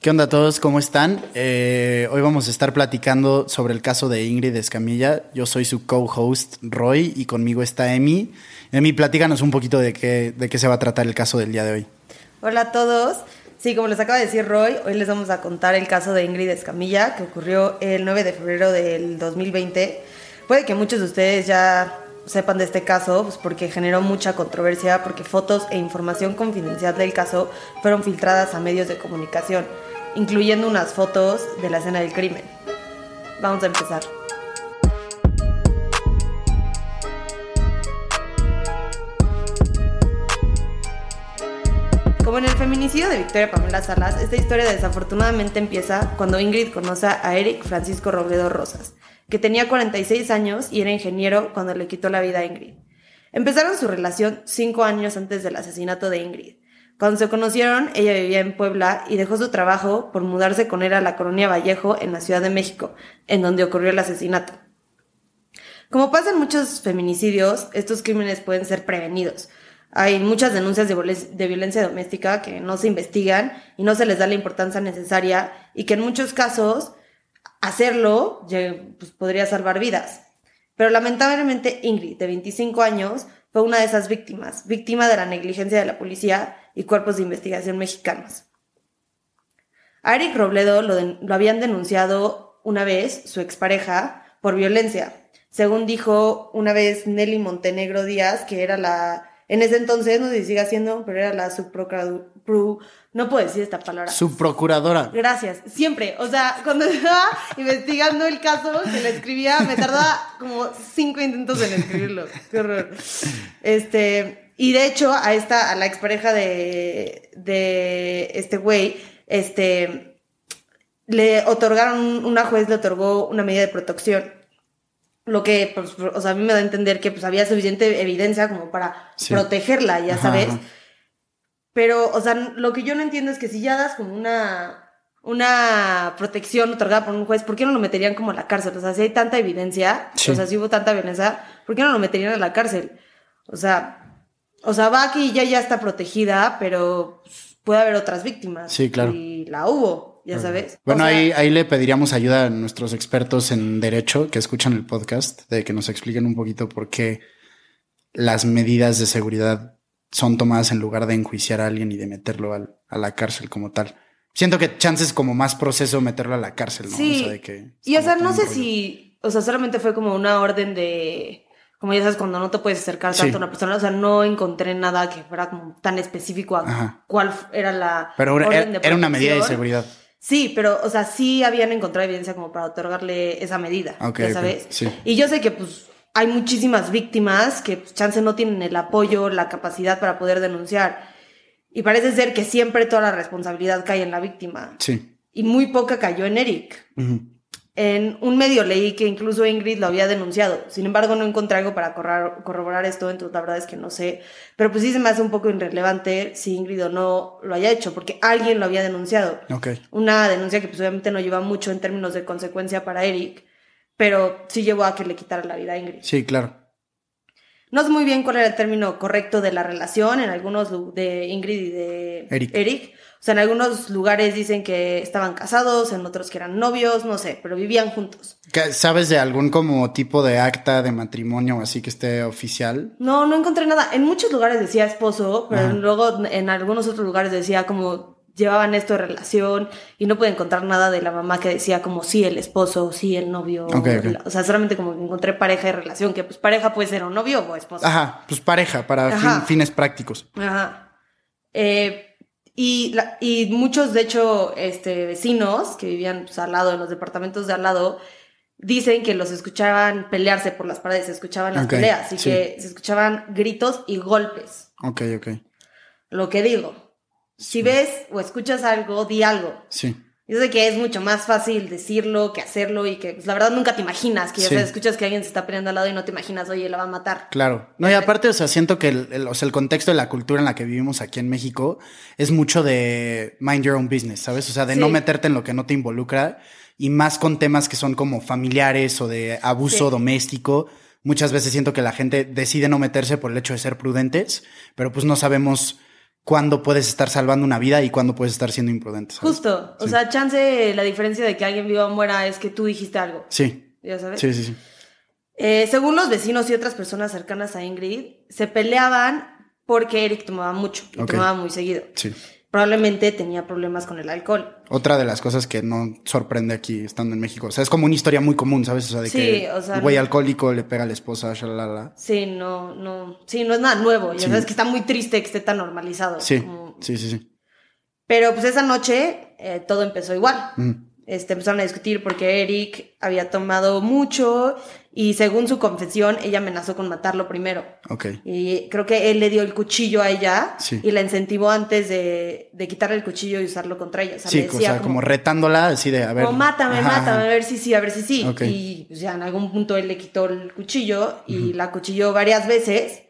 ¿Qué onda a todos? ¿Cómo están? Eh, hoy vamos a estar platicando sobre el caso de Ingrid Escamilla. Yo soy su co-host Roy y conmigo está Emi. Emi, platícanos un poquito de qué, de qué se va a tratar el caso del día de hoy. Hola a todos. Sí, como les acaba de decir Roy, hoy les vamos a contar el caso de Ingrid Escamilla que ocurrió el 9 de febrero del 2020. Puede que muchos de ustedes ya sepan de este caso, pues porque generó mucha controversia, porque fotos e información confidencial del caso fueron filtradas a medios de comunicación incluyendo unas fotos de la escena del crimen. Vamos a empezar. Como en el feminicidio de Victoria Pamela Salas, esta historia desafortunadamente empieza cuando Ingrid conoce a Eric Francisco Robledo Rosas, que tenía 46 años y era ingeniero cuando le quitó la vida a Ingrid. Empezaron su relación cinco años antes del asesinato de Ingrid. Cuando se conocieron, ella vivía en Puebla y dejó su trabajo por mudarse con él a la colonia Vallejo en la Ciudad de México, en donde ocurrió el asesinato. Como pasa en muchos feminicidios, estos crímenes pueden ser prevenidos. Hay muchas denuncias de, violencia doméstica que no se investigan y no se les da la importancia necesaria y que en muchos casos hacerlo pues, podría salvar vidas. Pero lamentablemente Ingrid, de 25 años, fue una de esas víctimas, víctima de la negligencia de la policía y cuerpos de investigación mexicanos. A Eric Robledo lo, habían denunciado una vez su expareja por violencia. Según dijo una vez Nelly Montenegro Díaz, que era la, en ese entonces, no sé si sigue siendo, pero era la subprocuradora, no puedo decir esta palabra. Subprocuradora. Gracias, siempre. O sea, cuando estaba investigando el caso que le escribía, me tardaba como cinco intentos en escribirlo. Qué horror. Este, y de hecho, a esta, a la expareja de, de este güey, este, le otorgaron, una juez le otorgó una medida de protección. Lo que, pues, o sea, a mí me da a entender que pues había suficiente evidencia como para protegerla, ya sabes. Pero, o sea, lo que yo no entiendo es que si ya das como una, una protección otorgada por un juez, ¿por qué no lo meterían como a la cárcel? O sea, si hay tanta evidencia, o sea, si hubo tanta violencia, ¿por qué no lo meterían a la cárcel? O sea, o sea, va que ya, ya está protegida, pero puede haber otras víctimas. Sí, claro. Y la hubo, ya sabes. Bueno, ahí, ahí le pediríamos ayuda a nuestros expertos en derecho que escuchan el podcast, de que nos expliquen un poquito por qué las medidas de seguridad son tomadas en lugar de enjuiciar a alguien y de meterlo a la cárcel como tal. Siento que chances como más proceso meterlo a la cárcel, ¿no? Sí. O sea, de que y o sea, no sé si, o sea, solamente fue como una orden de como ya sabes, cuando no te puedes acercar tanto a una persona, o sea, no encontré nada que fuera como tan específico a cuál era la. Pero era, una medida de seguridad. Sí, pero, o sea, sí habían encontrado evidencia como para otorgarle esa medida, ya sabes. Sí. Y yo sé que, pues, hay muchísimas víctimas que, pues, chance no tienen el apoyo, la capacidad para poder denunciar. Y parece ser que siempre toda la responsabilidad cae en la víctima. Sí. Y muy poca cayó en Eric. En un medio leí que incluso Ingrid lo había denunciado. Sin embargo, no encontré algo para corroborar esto, entonces la verdad es que no sé. Pero pues sí se me hace un poco irrelevante si Ingrid o no lo haya hecho, porque alguien lo había denunciado. Okay. Una denuncia que pues obviamente no lleva mucho en términos de consecuencia para Eric, pero sí llevó a que le quitara la vida a Ingrid. Sí, claro. No sé muy bien cuál era el término correcto de la relación en algunos de Ingrid y de Eric o sea, en algunos lugares dicen que estaban casados, en otros que eran novios, no sé, pero vivían juntos. ¿Sabes de algún como tipo de acta de matrimonio o así que esté oficial? No, no encontré nada. En muchos lugares decía esposo, pero luego en algunos otros lugares decía como llevaban esto de relación y no pude encontrar nada de la mamá que decía como sí el esposo, sí el novio. O sea, solamente como encontré pareja y relación, que pues pareja puede ser un novio o esposo. Ajá, pues pareja para fines prácticos. Ajá. Eh, y, y muchos, de hecho, este, vecinos que vivían pues, al lado, en los departamentos de al lado, dicen que los escuchaban pelearse por las paredes, se escuchaban las peleas y que se escuchaban gritos y golpes. Ok, ok. Lo que digo, si ves o escuchas algo, di algo. Sí. Yo sé que es mucho más fácil decirlo que hacerlo y que pues, la verdad nunca te imaginas que escuchas que alguien se está peleando al lado y no te imaginas, oye, la va a matar. Claro. No, y aparte, o sea, siento que el, o sea, el contexto de la cultura en la que vivimos aquí en México es mucho de mind your own business, ¿sabes? O sea, de no meterte en lo que no te involucra y más con temas que son como familiares o de abuso doméstico. Muchas veces siento que la gente decide no meterse por el hecho de ser prudentes, pero pues no sabemos cuándo puedes estar salvando una vida y cuándo puedes estar siendo imprudente. ¿sabes? Justo. O Sí. sea, chance, la diferencia de que alguien viva o muera es que tú dijiste algo. Sí, ¿Ya sabes? sí, sí, sí. Eh, según los vecinos y otras personas cercanas a Ingrid, se peleaban porque Eric tomaba mucho y tomaba muy seguido. sí. Probablemente tenía problemas con el alcohol. Otra de las cosas que no sorprende aquí estando en México. O sea, es como una historia muy común, ¿sabes? O sea, de Sí, que o sea, el güey alcohólico le pega a la esposa, shalala. Sí, no, no, sí, no es nada nuevo. Ya Sí. sabes que está muy triste que esté tan normalizado. Sí, como- sí, sí, sí. Pero pues esa noche eh, todo empezó igual. Ujú. Este, empezaron a discutir porque Eric había tomado mucho y según su confesión, ella amenazó con matarlo primero. Ok. Y creo que él le dio el cuchillo a ella Sí. y la incentivó antes de, de quitarle el cuchillo y usarlo contra ella. O sea, Sí, le o sea, como, retándola, así de, a ver. como, mátame, ajá, mátame, a ver si sí, a ver si sí. Ok. Y pues, ya en algún punto él le quitó el cuchillo y la cuchilló varias veces,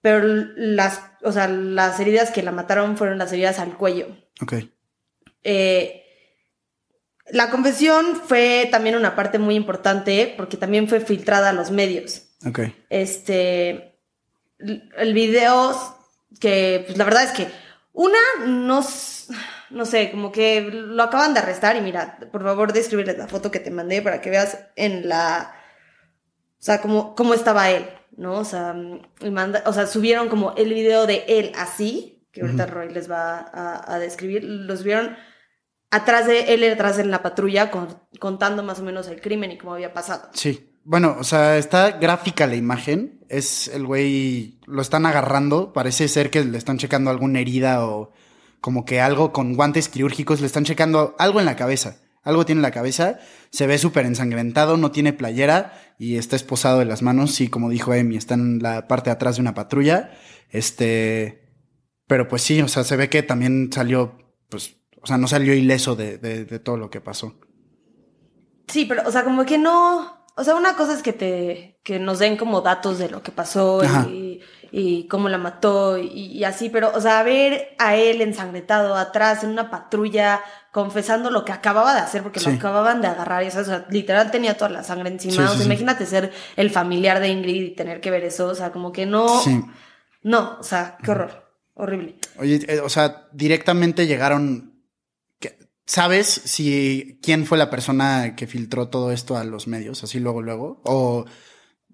pero las, o sea, las heridas que la mataron fueron las heridas al cuello. Ok. Eh, la confesión fue también una parte muy importante porque también fue filtrada a los medios. Ok. Este, el video que, pues la verdad es que una, no, no sé, como que lo acaban de arrestar y mira, por favor describirles la foto que te mandé para que veas en la, o sea, cómo, cómo estaba él, ¿no? O sea, manda- o sea, subieron como el video de él así, que ahorita Roy les va a, a describir, los vieron atrás de él, atrás en la patrulla, con- contando más o menos el crimen y cómo había pasado. Sí. Bueno, o sea, está gráfica la imagen. Es el güey, lo están agarrando. Parece ser que le están checando alguna herida o como que algo con guantes quirúrgicos. Le están checando algo en la cabeza. Algo tiene en la cabeza. Se ve súper ensangrentado, no tiene playera y está esposado de las manos. Sí, como dijo Emi, está en la parte de atrás de una patrulla. Este. Pero pues sí, o sea, se ve que también salió, pues, o sea, no salió ileso de, de- de todo lo que pasó. Sí, pero, o sea, como que no. O sea, una cosa es que te. que nos den como datos de lo que pasó y, y cómo la mató y, y así, pero, o sea, ver a él ensangrentado atrás en una patrulla confesando lo que acababa de hacer, porque Sí. lo acababan de agarrar y eso, o sea, literal tenía toda la sangre encima. Sí, o sea, sí. imagínate ser el familiar de Ingrid y tener que ver eso, o sea, como que no. Sí. No, o sea, qué horror. Horrible. Oye, eh, o sea, directamente llegaron. ¿Sabes si quién fue la persona que filtró todo esto a los medios? Así luego, luego. O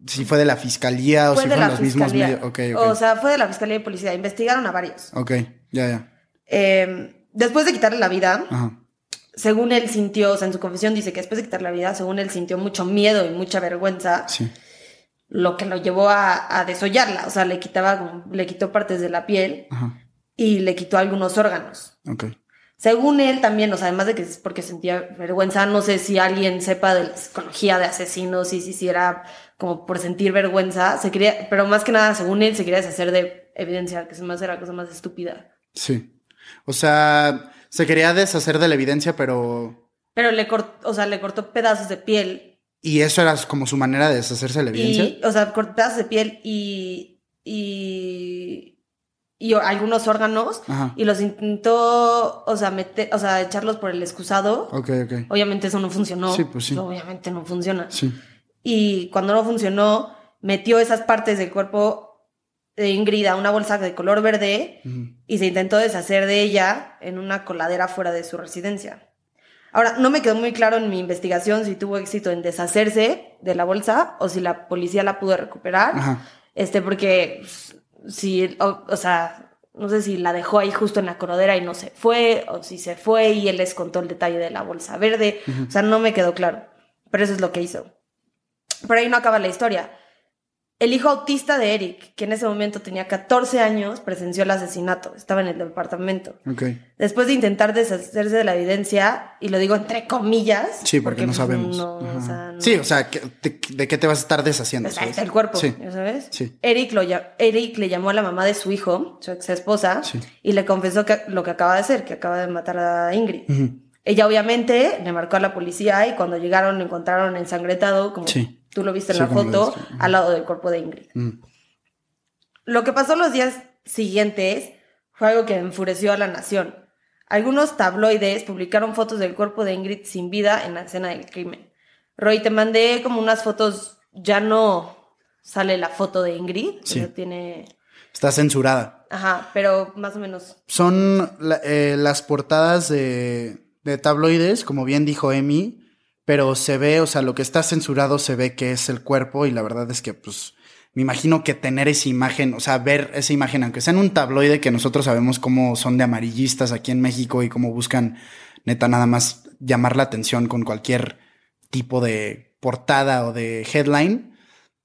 si fue de la fiscalía o Fue si de fueron los mismos medios. O sea, fue de la fiscalía de policía. Investigaron a varios. ok, ya, ya. Eh, después de quitarle la vida, Ajá. según él sintió, o sea, en su confesión dice que después de quitarle la vida, según él sintió mucho miedo y mucha vergüenza, Sí. lo que lo llevó a, a desollarla. O sea, le quitaba, le quitó partes de la piel Ajá. y le quitó algunos órganos. Ok. Según él también, o sea, además de que es porque sentía vergüenza, no sé si alguien sepa de la psicología de asesinos y si si era como por sentir vergüenza, se quería, pero más que nada, según él, se quería deshacer de evidencia, que se me hace la cosa más estúpida. Sí. O sea, se quería deshacer de la evidencia, pero. Pero le cortó, o sea, le cortó pedazos de piel ¿Y eso era como su manera de deshacerse de la evidencia? y, o sea, cortó pedazos de piel y, y, y algunos órganos Ajá. y los intentó, o sea, meter, o sea, echarlos por el excusado. Ok, ok. Obviamente eso no funcionó. Sí, pues sí. Obviamente no funciona. Sí. Y cuando no funcionó, metió esas partes del cuerpo de Ingrid a una bolsa de color verde y se intentó deshacer de ella en una coladera fuera de su residencia. Ahora, no me quedó muy claro en mi investigación si tuvo éxito en deshacerse de la bolsa o si la policía la pudo recuperar. Ajá. Este, porque pues, si, o, o sea, no sé si la dejó ahí justo en la coladera y no se fue, o si se fue y él les contó el detalle de la bolsa verde. O sea, no me quedó claro. Pero eso es lo que hizo. Pero ahí no acaba la historia. El hijo autista de Eric, que en ese momento tenía 14 años, presenció el asesinato. Estaba en el departamento. Ok. Después de intentar deshacerse de la evidencia, y lo digo entre comillas. Sí, porque, no pues, sabemos. no, o sea, no- Sí, o sea, ¿qué- de, de qué te vas a estar deshaciendo? Sabes? está el cuerpo, Sí. ¿ya sabes? Sí. Eric, lo, Eric le llamó a la mamá de su hijo, su ex esposa, Sí. y le confesó que, lo que acaba de hacer, que acaba de matar a Ingrid. Ella obviamente le marcó a la policía y cuando llegaron lo encontraron ensangretado, como Sí. tú lo viste en Sí, la foto, al lado del cuerpo de Ingrid. Mm. Lo que pasó los días siguientes fue algo que enfureció a la nación. Algunos tabloides publicaron fotos del cuerpo de Ingrid sin vida en la escena del crimen. Roy, te mandé como unas fotos, ya no sale la foto de Ingrid, Sí. tiene... Está censurada. Ajá, pero más o menos. Son eh, las portadas de, de tabloides, como bien dijo Emi, pero se ve, o sea, lo que está censurado se ve que es el cuerpo y la verdad es que, pues, me imagino que tener esa imagen, o sea, ver esa imagen, aunque sea en un tabloide que nosotros sabemos cómo son de amarillistas aquí en México y cómo buscan, neta, nada más llamar la atención con cualquier tipo de portada o de headline,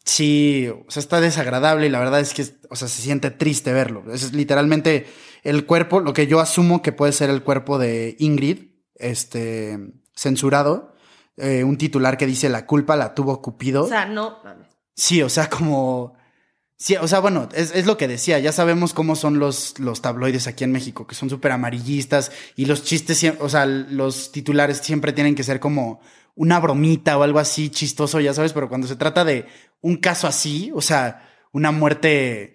sí, o sea, está desagradable y la verdad es que, o sea, se siente triste verlo. Es literalmente el cuerpo, lo que yo asumo que puede ser el cuerpo de Ingrid, este, censurado, eh, un titular que dice la culpa la tuvo Cupido. O sea, no. Sí, o sea, como. Sí, o sea, bueno, es, es lo que decía. Ya sabemos cómo son los, los tabloides aquí en México, que son súper amarillistas y los chistes, o sea, los titulares siempre tienen que ser como una bromita o algo así chistoso, ya sabes, pero cuando se trata de un caso así, o sea, una muerte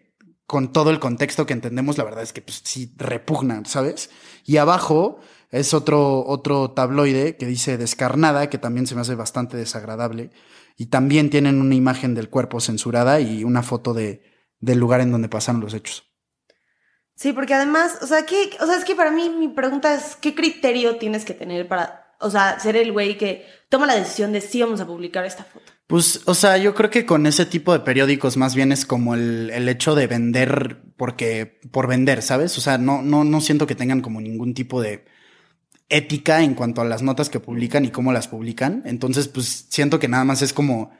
con todo el contexto que entendemos, la verdad es que pues sí repugna, ¿sabes? Y abajo es otro, otro tabloide que dice descarnada, que también se me hace bastante desagradable. Y también tienen una imagen del cuerpo censurada y una foto de, del lugar en donde pasaron los hechos. Sí, porque además, o sea, ¿qué, o sea, es que para mí mi pregunta es, ¿qué criterio tienes que tener para, o sea, ser el güey que toma la decisión de sí vamos a publicar esta foto? Pues, o sea, yo creo que con ese tipo de periódicos más bien es como el, el hecho de vender porque, por vender, ¿sabes? O sea, no, no, no siento que tengan como ningún tipo de ética en cuanto a las notas que publican y cómo las publican. Entonces, pues siento que nada más es como,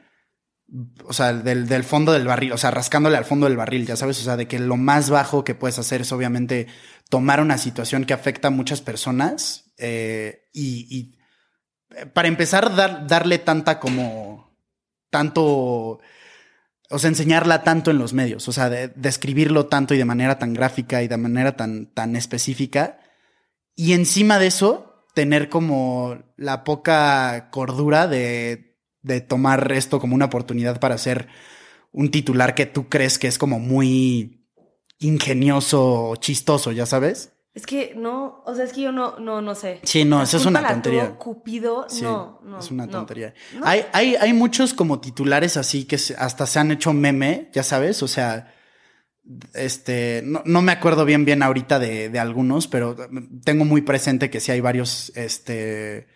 o sea, del, del fondo del barril, o sea, rascándole al fondo del barril, ya sabes, o sea, de que lo más bajo que puedes hacer es obviamente tomar una situación que afecta a muchas personas eh, y, y, eh, para empezar, dar, darle tanta como, tanto, o sea, enseñarla tanto en los medios, o sea, de, describirlo tanto y de manera tan gráfica y de manera tan, tan específica. Y encima de eso, tener como la poca cordura de, de tomar esto como una oportunidad para hacer un titular que tú crees que es como muy ingenioso chistoso, ya sabes. Es que no, o sea, es que yo no, no, no sé. Sí, no, eso es una tontería. Cupido, Sí, no, no. es una tontería. No. Hay, hay, hay muchos como titulares así que hasta se han hecho meme, ya sabes, o sea, este, no, no me acuerdo bien bien ahorita de, de algunos, pero tengo muy presente que sí hay varios, este,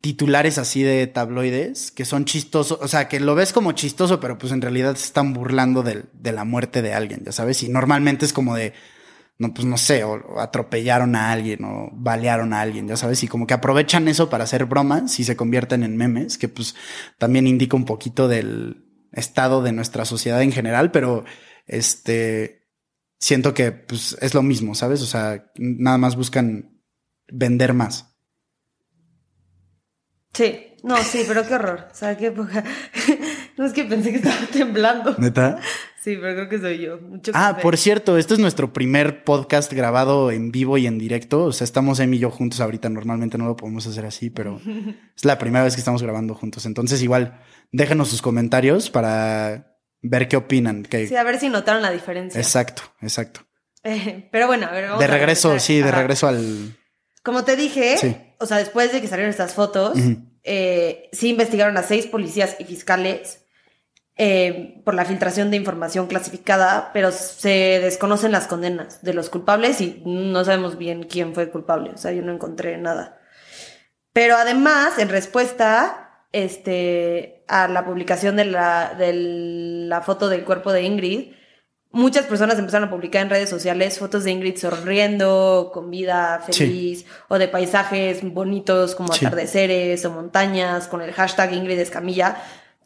titulares así de tabloides que son chistosos, o sea, que lo ves como chistoso, pero pues en realidad se están burlando del- de la muerte de alguien, ya sabes, y normalmente es como de, no, pues no sé, o, atropellaron a alguien o balearon a alguien, ya sabes, y como que aprovechan eso para hacer bromas y se convierten en memes, que pues también indica un poquito del estado de nuestra sociedad en general, pero este, siento que pues es lo mismo, ¿sabes? O sea, nada más buscan vender más. Sí, no, sí, pero qué horror. O sea, qué época. no es que pensé que estaba temblando. ¿Neta? Sí, pero creo que soy yo. Mucho Ah, café. por cierto, este es nuestro primer podcast grabado en vivo y en directo. O sea, estamos Emi y yo juntos ahorita. Normalmente no lo podemos hacer así, pero es la primera vez que estamos grabando juntos. Entonces, igual, déjenos sus comentarios para ver qué opinan. Que- Sí, a ver si notaron la diferencia. Exacto, exacto. Eh, pero bueno, a ver, vamos De a regreso, sí, de Ajá. regreso al. Como te dije, Sí. o sea, después de que salieron estas fotos, eh, sí investigaron a seis policías y fiscales eh, por la filtración de información clasificada, pero se desconocen las condenas de los culpables y no sabemos bien quién fue el culpable. O sea, yo no encontré nada. Pero además, en respuesta este, a la publicación de la, de la foto del cuerpo de Ingrid, muchas personas empezaron a publicar en redes sociales fotos de Ingrid sonriendo, con vida Sí. feliz, o de paisajes bonitos como Sí. atardeceres o montañas, con el hashtag Ingrid Escamilla,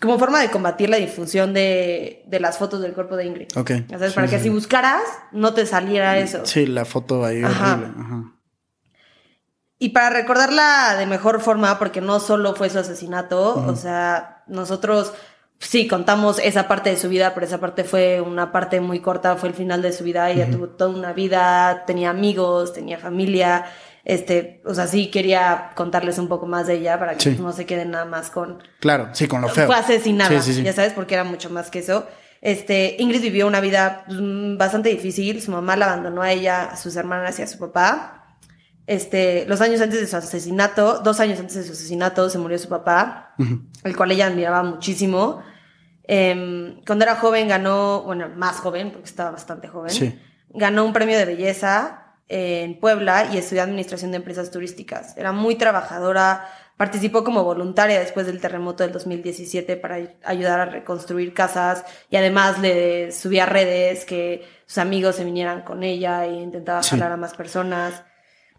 como forma de combatir la difusión de, de las fotos del cuerpo de Ingrid. Ok. Ya sabes, Sí, para sí, que si buscaras, no te saliera eso. Sí, la foto ahí Ajá. horrible. Ajá. Y para recordarla de mejor forma, porque no solo fue su asesinato, o sea, nosotros sí contamos esa parte de su vida, pero esa parte fue una parte muy corta, fue el final de su vida. Ella tuvo toda una vida, tenía amigos, tenía familia. Este, o sea, sí quería contarles un poco más de ella para que Sí. pues, no se queden nada más con Claro, sí, con lo feo. fue asesinada, Sí, sí, sí. ya sabes, porque era mucho más que eso. Este, Ingrid vivió una vida mm, bastante difícil. Su mamá la abandonó a ella, a sus hermanas y a su papá. Este, los años antes de su asesinato, dos años antes de su asesinato, se murió su papá, el cual ella admiraba muchísimo. Em, cuando era joven ganó, bueno, más joven, porque estaba bastante joven, Sí. ganó un premio de belleza en Puebla y estudió administración de empresas turísticas. Era muy trabajadora, participó como voluntaria después del terremoto del 2017 para ay- ayudar a reconstruir casas y además le subía redes que sus amigos se vinieran con ella e intentaba Sí. jalar a más personas.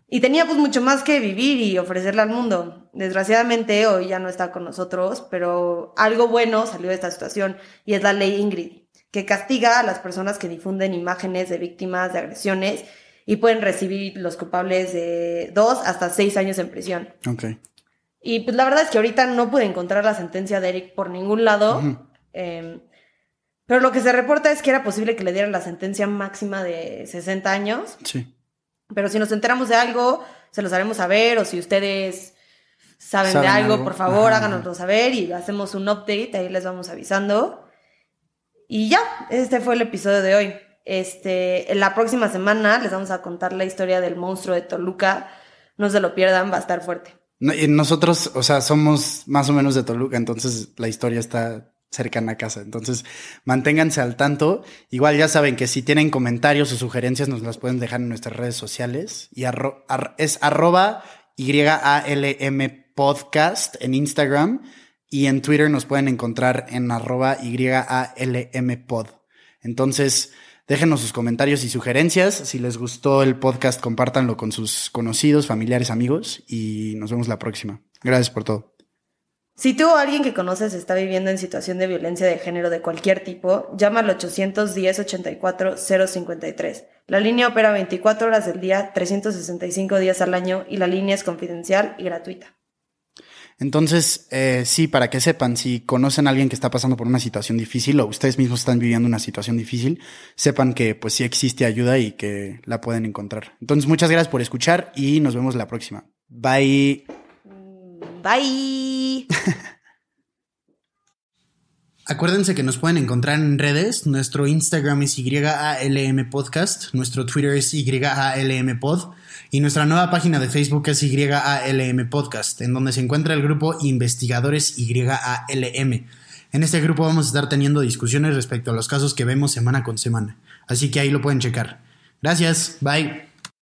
Y tenía pues mucho más que vivir y ofrecerle al mundo. Desgraciadamente hoy ya no está con nosotros, pero algo bueno salió de esta situación y es la ley Ingrid, que castiga a las personas que difunden imágenes de víctimas de agresiones y pueden recibir los culpables de dos hasta seis años en prisión. Ok. Y pues la verdad es que ahorita no pude encontrar la sentencia de Eric por ningún lado. Eh, pero lo que se reporta es que era posible que le dieran la sentencia máxima de 60 años. Sí. Pero si nos enteramos de algo, se los haremos saber. O si ustedes saben, ¿Saben de algo, algo? por favor, háganoslo saber y hacemos un update. Ahí les vamos avisando. Y ya, este fue el episodio de hoy. Este, la próxima semana les vamos a contar la historia del monstruo de Toluca. No se lo pierdan, va a estar fuerte. Y nosotros, o sea, somos más o menos de Toluca, entonces la historia está cercana a casa. Entonces, manténganse al tanto. Igual ya saben que si tienen comentarios o sugerencias, nos las pueden dejar en nuestras redes sociales. Y es arroba YALM podcast en Instagram. Y en Twitter nos pueden encontrar en arroba YALM pod. Entonces, déjenos sus comentarios y sugerencias. Si les gustó el podcast, compártanlo con sus conocidos, familiares, amigos. Y nos vemos la próxima. Gracias por todo. Si tú o alguien que conoces está viviendo en situación de violencia de género de cualquier tipo, llama al 810 84 053. La línea opera 24 horas del día, 365 días al año y la línea es confidencial y gratuita. Entonces, eh, sí, para que sepan, si conocen a alguien que está pasando por una situación difícil o ustedes mismos están viviendo una situación difícil, sepan que pues sí existe ayuda y que la pueden encontrar. Entonces, muchas gracias por escuchar y nos vemos la próxima. Bye. Bye. Acuérdense que nos pueden encontrar en redes. Nuestro Instagram es YALM Podcast, nuestro Twitter es YALM Pod y nuestra nueva página de Facebook es YALM Podcast, en donde se encuentra el grupo Investigadores YALM. En este grupo vamos a estar teniendo discusiones respecto a los casos que vemos semana con semana, así que ahí lo pueden checar. Gracias, bye.